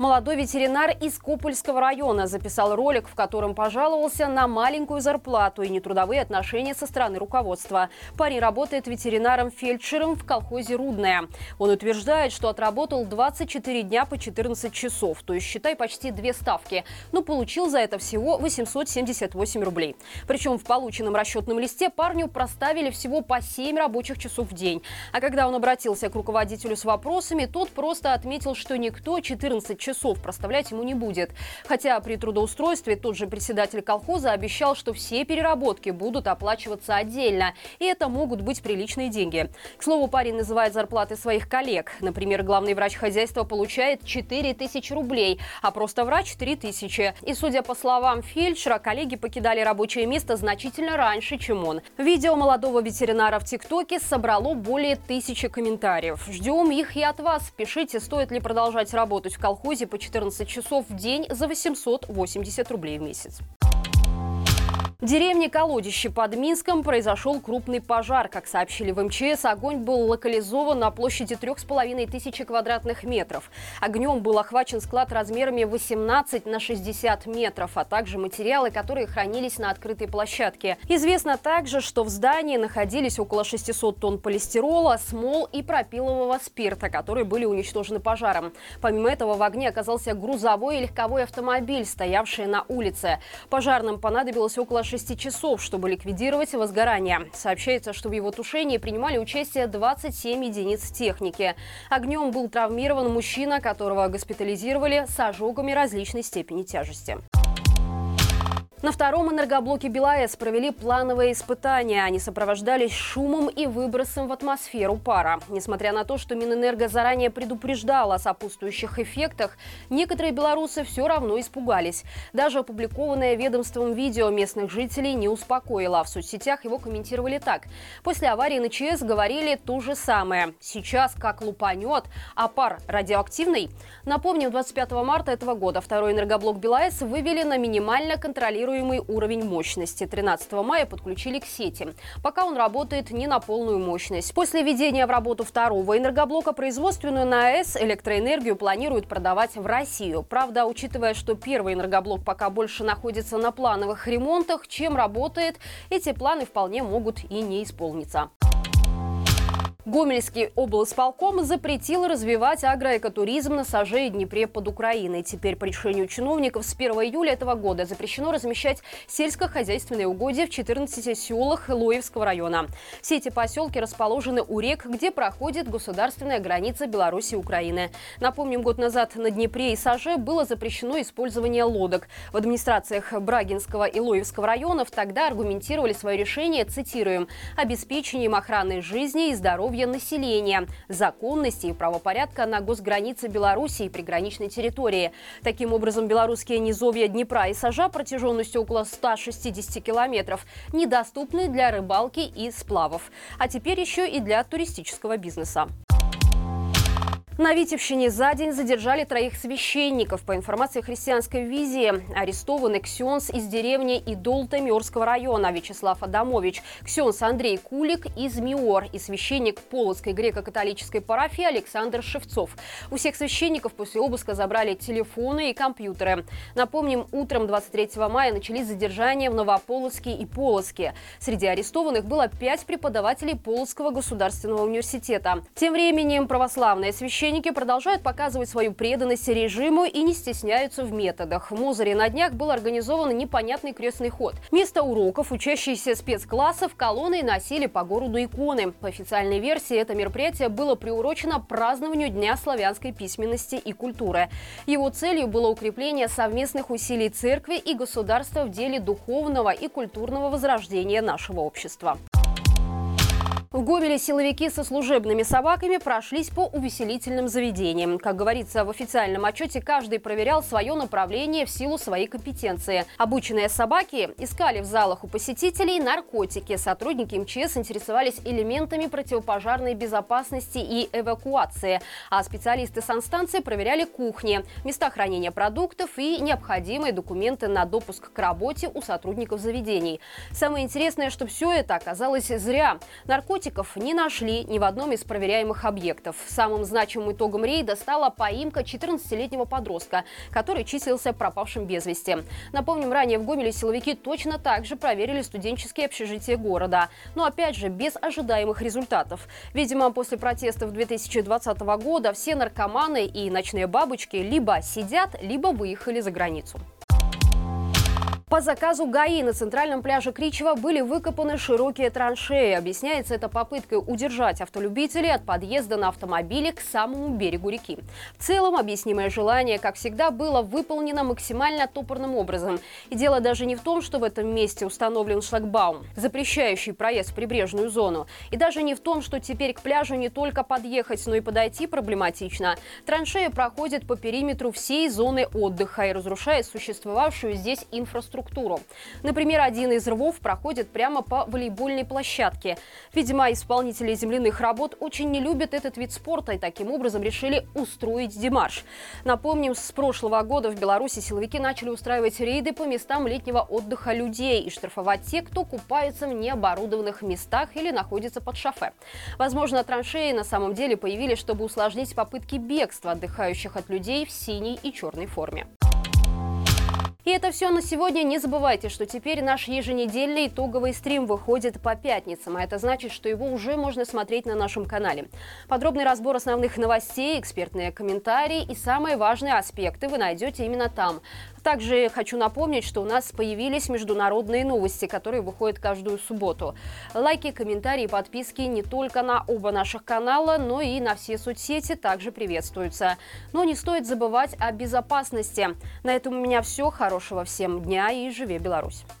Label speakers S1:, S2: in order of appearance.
S1: Молодой ветеринар из Копольского района записал ролик, в котором пожаловался на маленькую зарплату и нетрудовые отношения со стороны руководства. Парень работает ветеринаром-фельдшером в колхозе «Рудная». Он утверждает, что отработал 24 дня по 14 часов, то есть, считай, почти две ставки, но получил за это всего 878 рублей. Причем в полученном расчетном листе парню проставили всего по 7 рабочих часов в день. А когда он обратился к руководителю с вопросами, тот просто отметил, что никто 14 часов часов проставлять ему не будет. Хотя при трудоустройстве тот же председатель колхоза обещал, что все переработки будут оплачиваться отдельно. И это могут быть приличные деньги. К слову, парень называет зарплаты своих коллег. Например, главный врач хозяйства получает 4 тысячи рублей, а просто врач 3 тысячи. И судя по словам фельдшера, коллеги покидали рабочее место значительно раньше, чем он. Видео молодого ветеринара в ТикТоке собрало более тысячи комментариев. Ждем их и от вас. Пишите, стоит ли продолжать работать в колхозе по 14 часов в день за 880 рублей в месяц. В деревне Колодище под Минском произошел крупный пожар. Как сообщили в МЧС, огонь был локализован на площади 3,5 тысячи квадратных метров. Огнем был охвачен склад размерами 18 на 60 метров, а также материалы, которые хранились на открытой площадке. Известно также, что в здании находились около 600 тонн полистирола, смол и пропилового спирта, которые были уничтожены пожаром. Помимо этого в огне оказался грузовой и легковой автомобиль, стоявшие на улице. Пожарным понадобилось около 6 часов, чтобы ликвидировать возгорание. Сообщается, что в его тушении принимали участие 27 единиц техники. Огнем был травмирован мужчина, которого госпитализировали с ожогами различной степени тяжести. На втором энергоблоке БелАЭС провели плановые испытания. Они сопровождались шумом и выбросом в атмосферу пара. Несмотря на то, что Минэнерго заранее предупреждал о сопутствующих эффектах, некоторые белорусы все равно испугались. Даже опубликованное ведомством видео местных жителей не успокоило. В соцсетях его комментировали так. После аварии на ЧС говорили то же самое. Сейчас как лупанет, а пар радиоактивный? Напомним, 25 марта этого года второй энергоблок БелАЭС вывели на минимально контролируемый контролируемый уровень мощности. 13 мая подключили к сети. Пока он работает не на полную мощность. После введения в работу второго энергоблока производственную на АЭС электроэнергию планируют продавать в Россию. Правда, учитывая, что первый энергоблок пока больше находится на плановых ремонтах, чем работает, эти планы вполне могут и не исполниться. Гомельский облсполком запретил развивать агроэкотуризм на Саже и Днепре под Украиной. Теперь по решению чиновников с 1 июля этого года запрещено размещать сельскохозяйственные угодья в 14 селах Лоевского района. Все эти поселки расположены у рек, где проходит государственная граница Беларуси и Украины. Напомним, год назад на Днепре и Саже было запрещено использование лодок. В администрациях Брагинского и Лоевского районов тогда аргументировали свое решение, цитируем, «обеспечением охраны жизни и здоровья здоровья населения, законности и правопорядка на госгранице Беларуси и приграничной территории. Таким образом, белорусские низовья Днепра и Сажа протяженностью около 160 километров недоступны для рыбалки и сплавов. А теперь еще и для туристического бизнеса. На Витебщине за день задержали троих священников. По информации христианской визии, арестованы ксенс из деревни Идол Тамерского района Вячеслав Адамович, ксенс Андрей Кулик из Миор и священник Полоцкой греко-католической парафии Александр Шевцов. У всех священников после обыска забрали телефоны и компьютеры. Напомним, утром 23 мая начались задержания в Новополоцке и Полоцке. Среди арестованных было пять преподавателей Полоцкого государственного университета. Тем временем православные священники Священники продолжают показывать свою преданность режиму и не стесняются в методах. В Мозыре на днях был организован непонятный крестный ход. Вместо уроков учащиеся спецклассов колонной носили по городу иконы. По официальной версии это мероприятие было приурочено празднованию Дня славянской письменности и культуры. Его целью было укрепление совместных усилий церкви и государства в деле духовного и культурного возрождения нашего общества. В Гомеле силовики со служебными собаками прошлись по увеселительным заведениям. Как говорится в официальном отчете, каждый проверял свое направление в силу своей компетенции. Обученные собаки искали в залах у посетителей наркотики. Сотрудники МЧС интересовались элементами противопожарной безопасности и эвакуации. А специалисты санстанции проверяли кухни, места хранения продуктов и необходимые документы на допуск к работе у сотрудников заведений. Самое интересное, что все это оказалось зря. Наркотики наркотиков не нашли ни в одном из проверяемых объектов. Самым значимым итогом рейда стала поимка 14-летнего подростка, который числился пропавшим без вести. Напомним, ранее в Гомеле силовики точно так же проверили студенческие общежития города. Но опять же, без ожидаемых результатов. Видимо, после протестов 2020 года все наркоманы и ночные бабочки либо сидят, либо выехали за границу. По заказу ГАИ на центральном пляже Кричева были выкопаны широкие траншеи. Объясняется это попыткой удержать автолюбителей от подъезда на автомобиле к самому берегу реки. В целом, объяснимое желание, как всегда, было выполнено максимально топорным образом. И дело даже не в том, что в этом месте установлен шлагбаум, запрещающий проезд в прибрежную зону. И даже не в том, что теперь к пляжу не только подъехать, но и подойти проблематично. Траншея проходит по периметру всей зоны отдыха и разрушает существовавшую здесь инфраструктуру инфраструктуру. Например, один из рвов проходит прямо по волейбольной площадке. Видимо, исполнители земляных работ очень не любят этот вид спорта и таким образом решили устроить демарш. Напомним, с прошлого года в Беларуси силовики начали устраивать рейды по местам летнего отдыха людей и штрафовать тех, кто купается в необорудованных местах или находится под шофе. Возможно, траншеи на самом деле появились, чтобы усложнить попытки бегства отдыхающих от людей в синей и черной форме. И это все на сегодня. Не забывайте, что теперь наш еженедельный итоговый стрим выходит по пятницам, а это значит, что его уже можно смотреть на нашем канале. Подробный разбор основных новостей, экспертные комментарии и самые важные аспекты вы найдете именно там. Также хочу напомнить, что у нас появились международные новости, которые выходят каждую субботу. Лайки, комментарии, подписки не только на оба наших канала, но и на все соцсети также приветствуются. Но не стоит забывать о безопасности. На этом у меня все. Хорошего всем дня и живи Беларусь!